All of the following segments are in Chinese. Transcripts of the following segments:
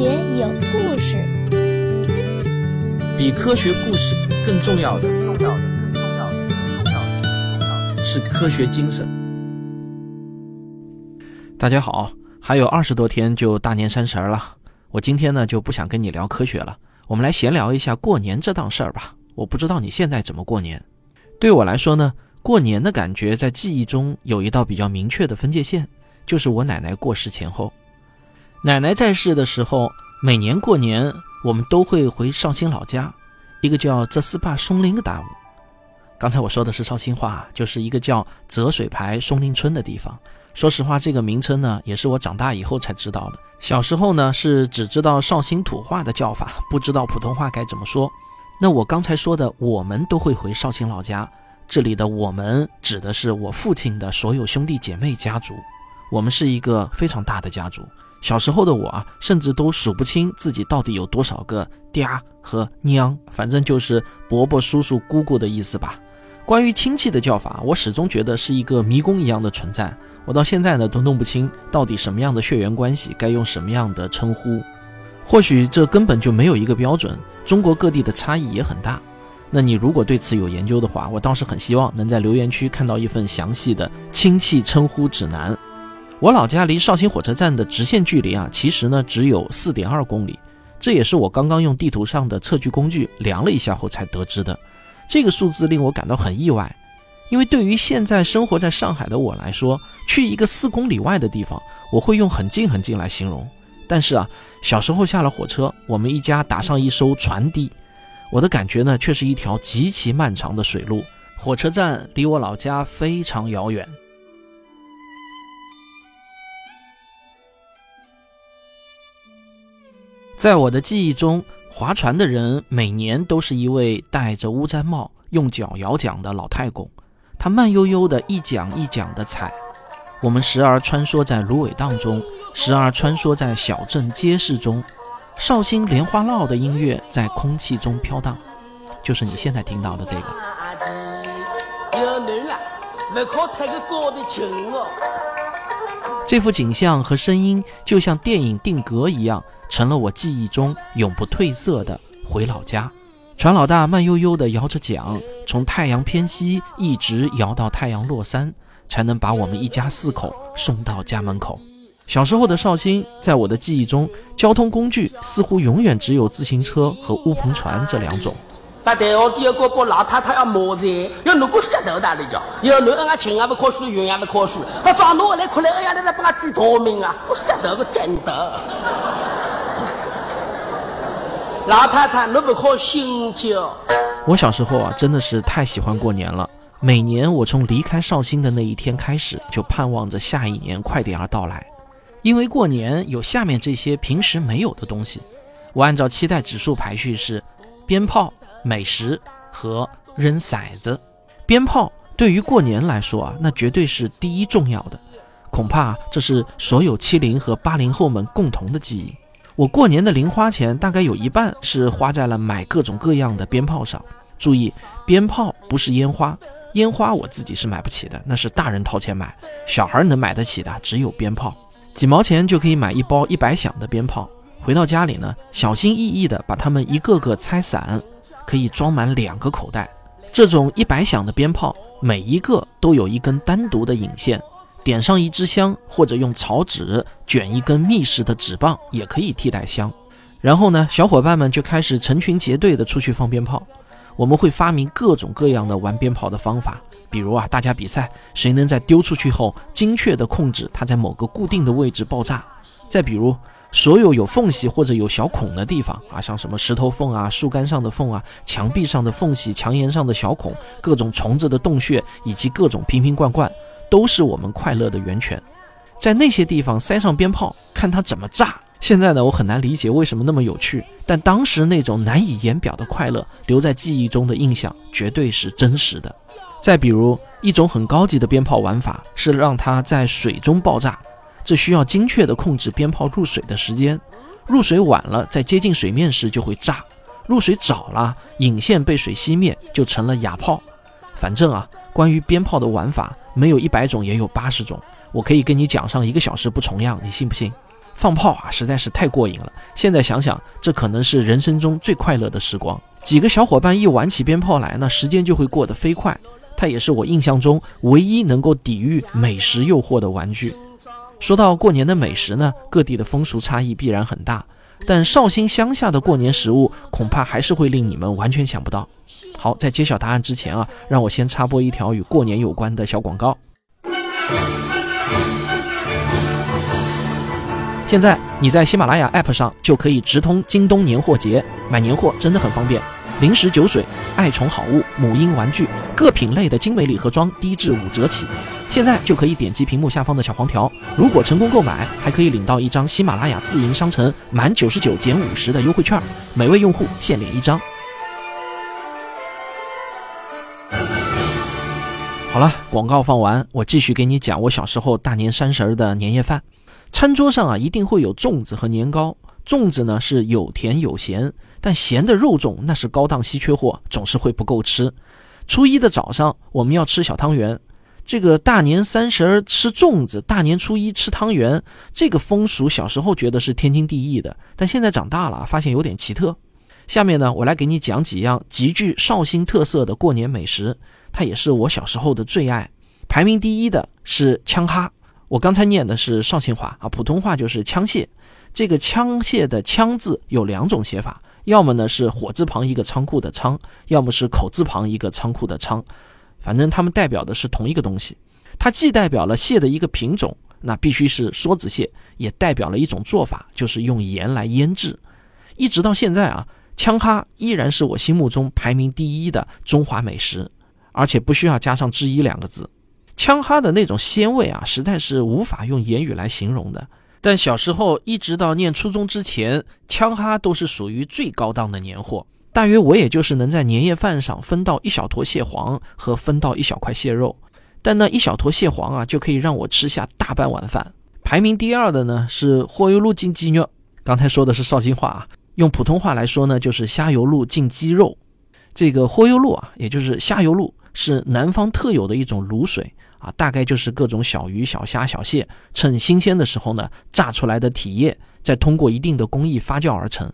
学有故事，比科学故事更重要的，重要的，更重要的，更重要的是科学精神。大家好，还有二十多天就大年三十了，我今天呢就不想跟你聊科学了，我们来闲聊一下过年这档事儿吧。我不知道你现在怎么过年，对我来说呢，过年的感觉在记忆中有一道比较明确的分界线，就是我奶奶过世前后。奶奶在世的时候，每年过年我们都会回绍兴老家，一个叫泽斯坝松林的大屋。刚才我说的是绍兴话，就是一个叫泽水牌松林村的地方。说实话，这个名称呢，也是我长大以后才知道的。小时候呢，是只知道绍兴土话的叫法，不知道普通话该怎么说。那我刚才说的，我们都会回绍兴老家，这里的“我们”指的是我父亲的所有兄弟姐妹家族。我们是一个非常大的家族。小时候的我啊，甚至都数不清自己到底有多少个嗲和娘，反正就是伯伯、叔叔、姑姑的意思吧。关于亲戚的叫法，我始终觉得是一个迷宫一样的存在。我到现在呢都弄不清到底什么样的血缘关系该用什么样的称呼。或许这根本就没有一个标准，中国各地的差异也很大。那你如果对此有研究的话，我倒是很希望能在留言区看到一份详细的亲戚称呼指南。我老家离绍兴火车站的直线距离啊，其实呢只有四点二公里，这也是我刚刚用地图上的测距工具量了一下后才得知的。这个数字令我感到很意外，因为对于现在生活在上海的我来说，去一个四公里外的地方，我会用很近很近来形容。但是啊，小时候下了火车，我们一家打上一艘船堤，我的感觉呢却是一条极其漫长的水路。火车站离我老家非常遥远。在我的记忆中，划船的人每年都是一位戴着乌毡帽、用脚摇桨的老太公，他慢悠悠地一桨一桨地踩。我们时而穿梭在芦苇荡中，时而穿梭在小镇街市中，绍兴莲花落的音乐在空气中飘荡，就是你现在听到的这个。这幅景象和声音就像电影定格一样。成了我记忆中永不褪色的回老家。船老大慢悠悠地摇着桨，从太阳偏西一直摇到太阳落山，才能把我们一家四口送到家门口。小时候的绍兴，在我的记忆中，交通工具似乎永远只有自行车和乌篷船这两种。把台下第二个把老太太要骂在，要弄个石头大的叫，要侬俺亲也不考书，远也不考书，他找侬来哭来，哎呀，来来把俺举逃命啊！个石头个真的。老太太，侬不靠心焦。我小时候啊，真的是太喜欢过年了。每年我从离开绍兴的那一天开始，就盼望着下一年快点儿到来，因为过年有下面这些平时没有的东西。我按照期待指数排序是：鞭炮、美食和扔骰子。鞭炮对于过年来说啊，那绝对是第一重要的，恐怕这是所有七零和八零后们共同的记忆。我过年的零花钱大概有一半是花在了买各种各样的鞭炮上。注意，鞭炮不是烟花，烟花我自己是买不起的，那是大人掏钱买，小孩能买得起的只有鞭炮，几毛钱就可以买一包一百响的鞭炮。回到家里呢，小心翼翼地把它们一个个拆散，可以装满两个口袋。这种一百响的鞭炮，每一个都有一根单独的引线。点上一支香，或者用草纸卷一根密实的纸棒，也可以替代香。然后呢，小伙伴们就开始成群结队的出去放鞭炮。我们会发明各种各样的玩鞭炮的方法，比如啊，大家比赛谁能在丢出去后精确的控制它在某个固定的位置爆炸。再比如，所有有缝隙或者有小孔的地方啊，像什么石头缝啊、树干上的缝啊、墙壁上的缝隙、墙沿上的小孔、各种虫子的洞穴以及各种瓶瓶罐罐。都是我们快乐的源泉，在那些地方塞上鞭炮，看它怎么炸。现在呢，我很难理解为什么那么有趣，但当时那种难以言表的快乐，留在记忆中的印象绝对是真实的。再比如，一种很高级的鞭炮玩法是让它在水中爆炸，这需要精确地控制鞭炮入水的时间。入水晚了，在接近水面时就会炸；入水早了，引线被水熄灭，就成了哑炮。反正啊，关于鞭炮的玩法。没有一百种，也有八十种。我可以跟你讲上一个小时不重样，你信不信？放炮啊，实在是太过瘾了。现在想想，这可能是人生中最快乐的时光。几个小伙伴一玩起鞭炮来，那时间就会过得飞快。它也是我印象中唯一能够抵御美食诱惑的玩具。说到过年的美食呢，各地的风俗差异必然很大，但绍兴乡下的过年食物恐怕还是会令你们完全想不到。好，在揭晓答案之前啊，让我先插播一条与过年有关的小广告。现在你在喜马拉雅 App 上就可以直通京东年货节，买年货真的很方便。零食、酒水、爱宠好物、母婴玩具，各品类的精美礼盒装低至五折起。现在就可以点击屏幕下方的小黄条，如果成功购买，还可以领到一张喜马拉雅自营商城满九十九减五十的优惠券，每位用户限领一张。好了，广告放完，我继续给你讲我小时候大年三十的年夜饭。餐桌上啊，一定会有粽子和年糕。粽子呢是有甜有咸，但咸的肉粽那是高档稀缺货，总是会不够吃。初一的早上，我们要吃小汤圆。这个大年三十儿吃粽子，大年初一吃汤圆，这个风俗小时候觉得是天经地义的，但现在长大了发现有点奇特。下面呢，我来给你讲几样极具绍兴特色的过年美食，它也是我小时候的最爱。排名第一的是枪哈，我刚才念的是绍兴话啊，普通话就是枪蟹。这个枪蟹的枪字有两种写法，要么呢是火字旁一个仓库的仓，要么是口字旁一个仓库的仓，反正它们代表的是同一个东西。它既代表了蟹的一个品种，那必须是梭子蟹，也代表了一种做法，就是用盐来腌制。一直到现在啊，枪哈依然是我心目中排名第一的中华美食，而且不需要加上之一两个字。枪哈的那种鲜味啊，实在是无法用言语来形容的。但小时候一直到念初中之前，枪哈都是属于最高档的年货。大约我也就是能在年夜饭上分到一小坨蟹黄和分到一小块蟹肉，但那一小坨蟹黄啊，就可以让我吃下大半碗饭。排名第二的呢是货油路进鸡肉，刚才说的是绍兴话啊，用普通话来说呢就是虾油路进鸡肉。这个货油路啊，也就是虾油路，是南方特有的一种卤水。啊，大概就是各种小鱼、小虾、小蟹，趁新鲜的时候呢，炸出来的体液，再通过一定的工艺发酵而成。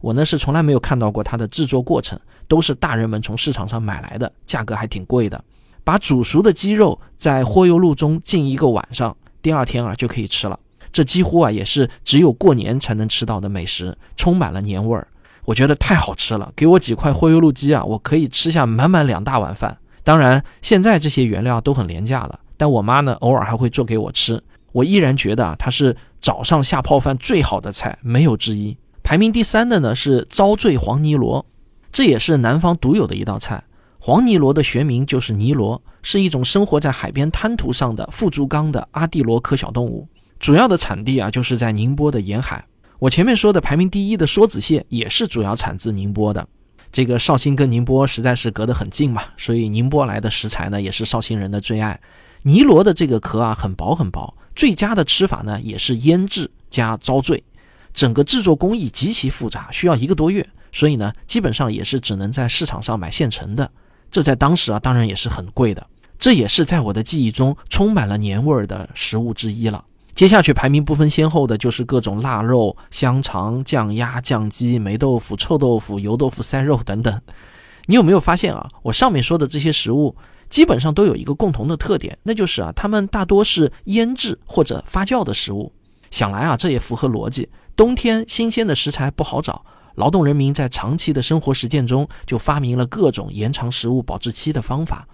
我呢是从来没有看到过它的制作过程，都是大人们从市场上买来的，价格还挺贵的。把煮熟的鸡肉在豁油露中浸一个晚上，第二天啊就可以吃了。这几乎啊也是只有过年才能吃到的美食，充满了年味儿。我觉得太好吃了，给我几块豁油露鸡啊，我可以吃下满满两大碗饭。当然，现在这些原料都很廉价了，但我妈呢，偶尔还会做给我吃。我依然觉得啊，它是早上下泡饭最好的菜，没有之一。排名第三的呢是糟醉黄泥螺，这也是南方独有的一道菜。黄泥螺的学名就是泥螺，是一种生活在海边滩涂上的腹足纲的阿地螺科小动物。主要的产地啊，就是在宁波的沿海。我前面说的排名第一的梭子蟹，也是主要产自宁波的。这个绍兴跟宁波实在是隔得很近嘛，所以宁波来的食材呢，也是绍兴人的最爱。泥螺的这个壳啊，很薄很薄，最佳的吃法呢，也是腌制加糟醉。整个制作工艺极其复杂，需要一个多月，所以呢，基本上也是只能在市场上买现成的。这在当时啊，当然也是很贵的。这也是在我的记忆中充满了年味儿的食物之一了。接下去排名不分先后的就是各种腊肉、香肠、酱鸭、酱鸡、霉豆腐、臭豆腐、油豆腐、塞肉等等。你有没有发现啊？我上面说的这些食物基本上都有一个共同的特点，那就是啊，它们大多是腌制或者发酵的食物。想来啊，这也符合逻辑。冬天新鲜的食材不好找，劳动人民在长期的生活实践中就发明了各种延长食物保质期的方法。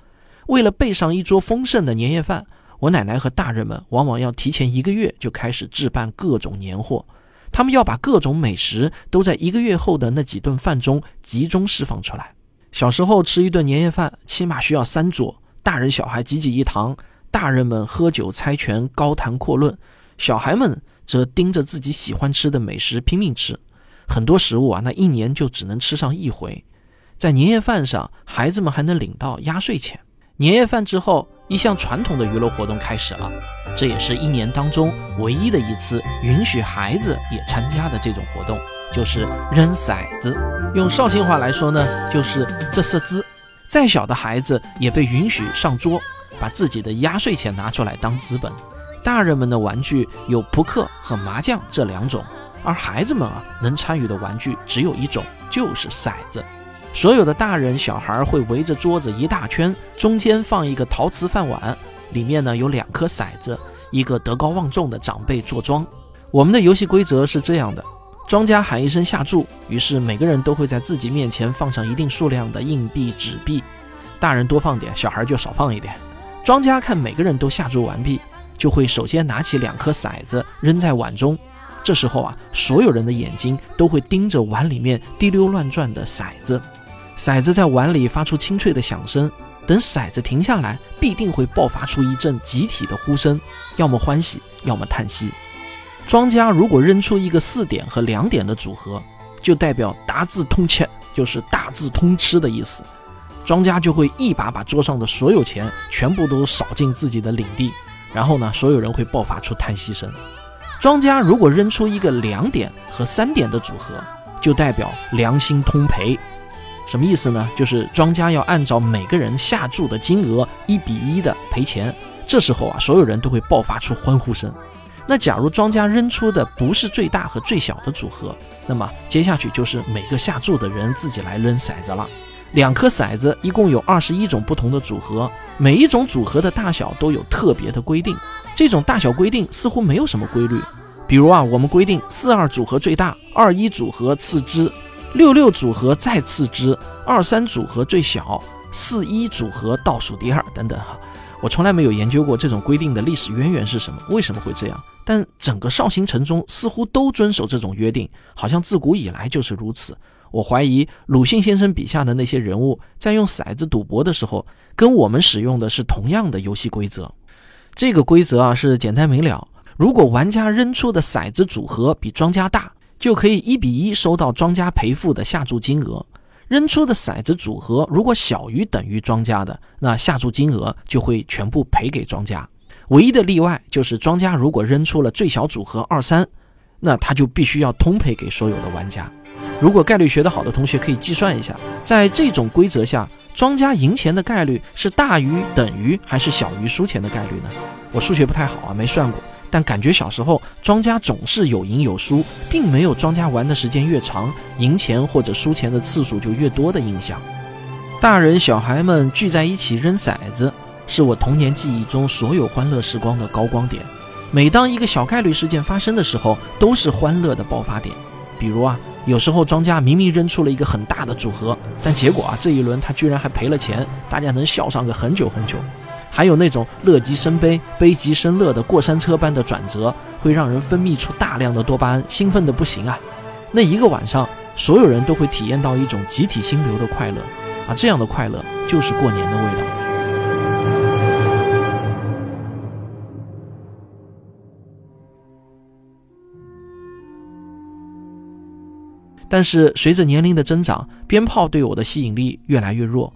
为了备上一桌丰盛的年夜饭。我奶奶和大人们往往要提前一个月就开始置办各种年货，他们要把各种美食都在一个月后的那几顿饭中集中释放出来。小时候吃一顿年夜饭，起码需要三桌，大人小孩挤挤一堂，大人们喝酒猜拳、高谈阔论，小孩们则盯着自己喜欢吃的美食拼命吃。很多食物啊，那一年就只能吃上一回。在年夜饭上，孩子们还能领到压岁钱。年夜饭之后。一项传统的娱乐活动开始了，这也是一年当中唯一的一次允许孩子也参加的这种活动，就是扔骰子。用绍兴话来说呢，就是这色子。再小的孩子也被允许上桌，把自己的压岁钱拿出来当资本。大人们的玩具有扑克和麻将这两种，而孩子们啊能参与的玩具只有一种，就是骰子。所有的大人小孩会围着桌子一大圈，中间放一个陶瓷饭碗，里面呢有两颗骰子，一个德高望重的长辈坐庄。我们的游戏规则是这样的：庄家喊一声下注，于是每个人都会在自己面前放上一定数量的硬币、纸币，大人多放点，小孩就少放一点。庄家看每个人都下注完毕，就会首先拿起两颗骰子扔在碗中。这时候啊，所有人的眼睛都会盯着碗里面滴溜乱转的骰子。骰子在碗里发出清脆的响声，等骰子停下来，必定会爆发出一阵集体的呼声，要么欢喜，要么叹息。庄家如果扔出一个四点和两点的组合，就代表达字通吃，就是大字通吃的意思。庄家就会一把把桌上的所有钱全部都扫进自己的领地，然后呢，所有人会爆发出叹息声。庄家如果扔出一个两点和三点的组合，就代表良心通赔。什么意思呢？就是庄家要按照每个人下注的金额一比一的赔钱。这时候啊，所有人都会爆发出欢呼声。那假如庄家扔出的不是最大和最小的组合，那么接下去就是每个下注的人自己来扔骰子了。两颗骰子一共有二十一种不同的组合，每一种组合的大小都有特别的规定。这种大小规定似乎没有什么规律。比如啊，我们规定四二组合最大，二一组合次之。六六组合再次之，二三组合最小，四一组合倒数第二，等等哈。我从来没有研究过这种规定的历史渊源是什么，为什么会这样？但整个绍兴城中似乎都遵守这种约定，好像自古以来就是如此。我怀疑鲁迅先生笔下的那些人物在用骰子赌博的时候，跟我们使用的是同样的游戏规则。这个规则啊是简单明了，如果玩家扔出的骰子组合比庄家大。就可以一比一收到庄家赔付的下注金额。扔出的骰子组合如果小于等于庄家的，那下注金额就会全部赔给庄家。唯一的例外就是庄家如果扔出了最小组合二三，那他就必须要通赔给所有的玩家。如果概率学得好的同学可以计算一下，在这种规则下，庄家赢钱的概率是大于等于还是小于输钱的概率呢？我数学不太好啊，没算过。但感觉小时候庄家总是有赢有输，并没有庄家玩的时间越长，赢钱或者输钱的次数就越多的印象。大人小孩们聚在一起扔骰子，是我童年记忆中所有欢乐时光的高光点。每当一个小概率事件发生的时候，都是欢乐的爆发点。比如啊，有时候庄家明明扔出了一个很大的组合，但结果啊这一轮他居然还赔了钱，大家能笑上个很久很久。还有那种乐极生悲、悲极生乐的过山车般的转折，会让人分泌出大量的多巴胺，兴奋的不行啊！那一个晚上，所有人都会体验到一种集体心流的快乐，啊，这样的快乐就是过年的味道。但是随着年龄的增长，鞭炮对我的吸引力越来越弱。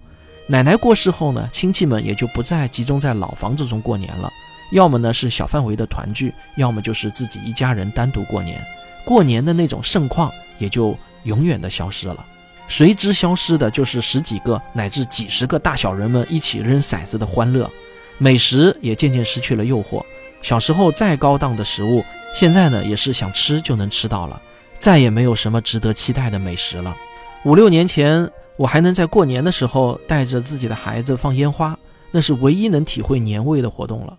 奶奶过世后呢，亲戚们也就不再集中在老房子中过年了，要么呢是小范围的团聚，要么就是自己一家人单独过年。过年的那种盛况也就永远的消失了。随之消失的就是十几个乃至几十个大小人们一起扔骰子的欢乐，美食也渐渐失去了诱惑。小时候再高档的食物，现在呢也是想吃就能吃到了，再也没有什么值得期待的美食了。五六年前。我还能在过年的时候带着自己的孩子放烟花，那是唯一能体会年味的活动了。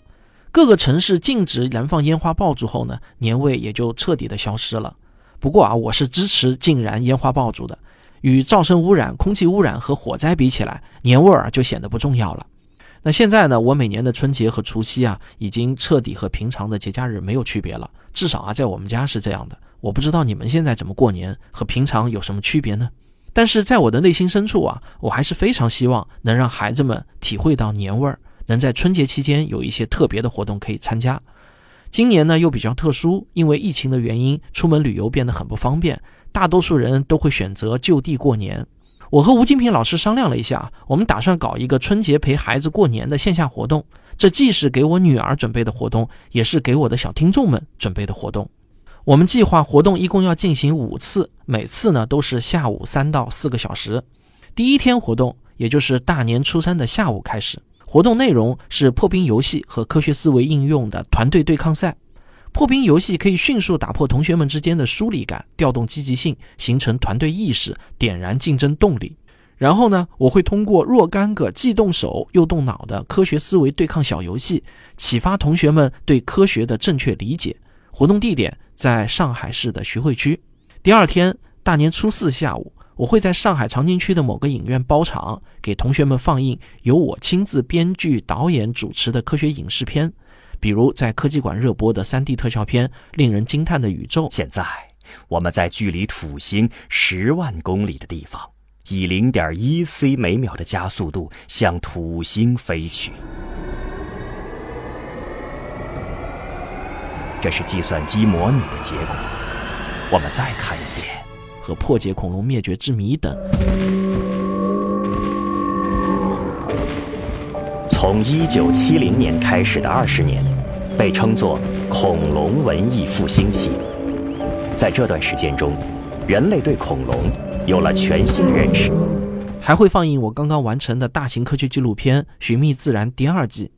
各个城市禁止燃放烟花爆竹后呢，年味也就彻底的消失了。不过啊，我是支持禁燃烟花爆竹的。与噪声污染、空气污染和火灾比起来，年味儿就显得不重要了。那现在呢，我每年的春节和除夕啊，已经彻底和平常的节假日没有区别了。至少啊，在我们家是这样的。我不知道你们现在怎么过年，和平常有什么区别呢？但是在我的内心深处啊，我还是非常希望能让孩子们体会到年味儿，能在春节期间有一些特别的活动可以参加。今年呢又比较特殊，因为疫情的原因，出门旅游变得很不方便，大多数人都会选择就地过年。我和吴金平老师商量了一下，我们打算搞一个春节陪孩子过年的线下活动，这既是给我女儿准备的活动，也是给我的小听众们准备的活动。我们计划活动一共要进行五次，每次呢都是下午三到四个小时。第一天活动，也就是大年初三的下午开始，活动内容是破冰游戏和科学思维应用的团队对抗赛。破冰游戏可以迅速打破同学们之间的疏离感，调动积极性，形成团队意识，点燃竞争动力。然后呢，我会通过若干个既动手又动脑的科学思维对抗小游戏，启发同学们对科学的正确理解。活动地点在上海市的徐汇区。第二天，大年初四下午，我会在上海长宁区的某个影院包场，给同学们放映由我亲自编剧、导演、主持的科学影视片，比如在科技馆热播的 3D 特效片《令人惊叹的宇宙》。现在，我们在距离土星十万公里的地方。以零点一 c 每秒的加速度向土星飞去，这是计算机模拟的结果。我们再看一遍，和破解恐龙灭绝之谜等。从一九七零年开始的二十年，被称作恐龙文艺复兴期。在这段时间中，人类对恐龙。有了全新的认识，还会放映我刚刚完成的大型科学纪录片《寻觅自然》第二季。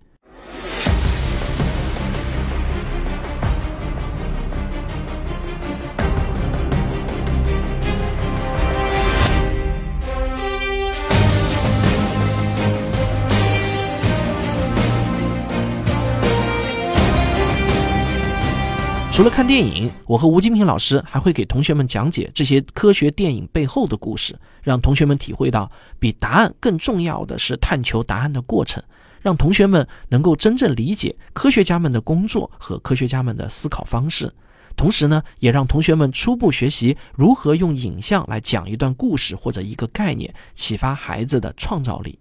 除了看电影，我和吴金平老师还会给同学们讲解这些科学电影背后的故事，让同学们体会到比答案更重要的是探求答案的过程，让同学们能够真正理解科学家们的工作和科学家们的思考方式。同时呢，也让同学们初步学习如何用影像来讲一段故事或者一个概念，启发孩子的创造力。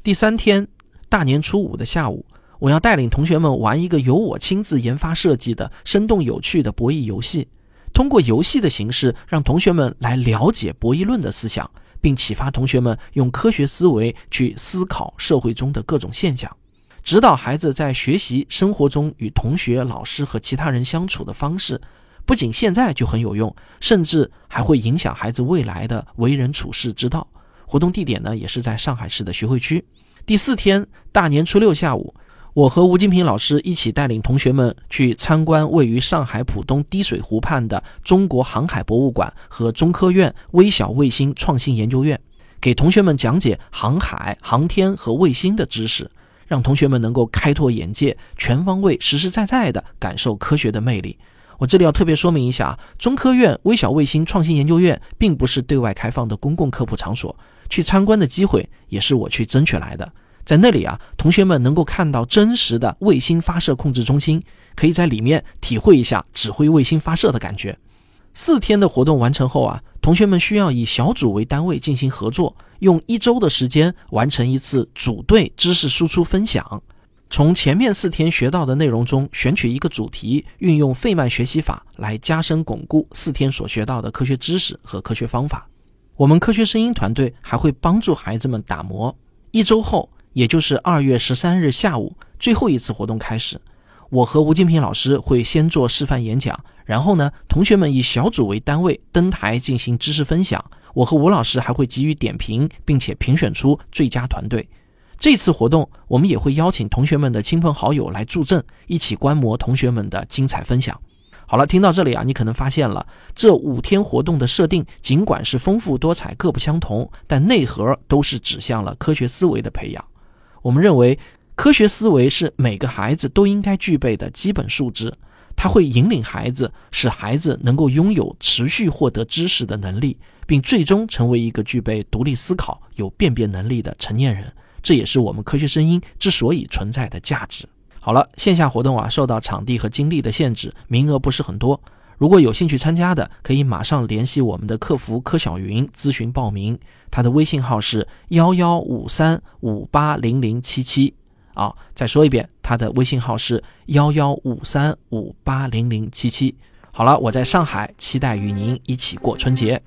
第三天，大年初五的下午。我要带领同学们玩一个由我亲自研发设计的生动有趣的博弈游戏，通过游戏的形式让同学们来了解博弈论的思想，并启发同学们用科学思维去思考社会中的各种现象，指导孩子在学习生活中与同学、老师和其他人相处的方式，不仅现在就很有用，甚至还会影响孩子未来的为人处事之道。活动地点呢，也是在上海市的徐汇区。第四天，大年初六下午。我和吴金平老师一起带领同学们去参观位于上海浦东滴水湖畔的中国航海博物馆和中科院微小卫星创新研究院，给同学们讲解航海、航天和卫星的知识，让同学们能够开拓眼界，全方位、实实在在地感受科学的魅力。我这里要特别说明一下，中科院微小卫星创新研究院并不是对外开放的公共科普场所，去参观的机会也是我去争取来的。在那里啊，同学们能够看到真实的卫星发射控制中心，可以在里面体会一下指挥卫星发射的感觉。四天的活动完成后啊，同学们需要以小组为单位进行合作，用一周的时间完成一次组队知识输出分享。从前面四天学到的内容中选取一个主题，运用费曼学习法来加深巩固四天所学到的科学知识和科学方法。我们科学声音团队还会帮助孩子们打磨。一周后。也就是二月十三日下午最后一次活动开始，我和吴金平老师会先做示范演讲，然后呢，同学们以小组为单位登台进行知识分享。我和吴老师还会给予点评，并且评选出最佳团队。这次活动我们也会邀请同学们的亲朋好友来助阵，一起观摩同学们的精彩分享。好了，听到这里啊，你可能发现了这五天活动的设定，尽管是丰富多彩、各不相同，但内核都是指向了科学思维的培养。我们认为，科学思维是每个孩子都应该具备的基本素质。它会引领孩子，使孩子能够拥有持续获得知识的能力，并最终成为一个具备独立思考、有辨别能力的成年人。这也是我们科学声音之所以存在的价值。好了，线下活动啊，受到场地和精力的限制，名额不是很多。如果有兴趣参加的，可以马上联系我们的客服柯小云咨询报名。他的微信号是幺幺五三五八零零七七啊，再说一遍，他的微信号是幺幺五三五八零零七七。好了，我在上海，期待与您一起过春节。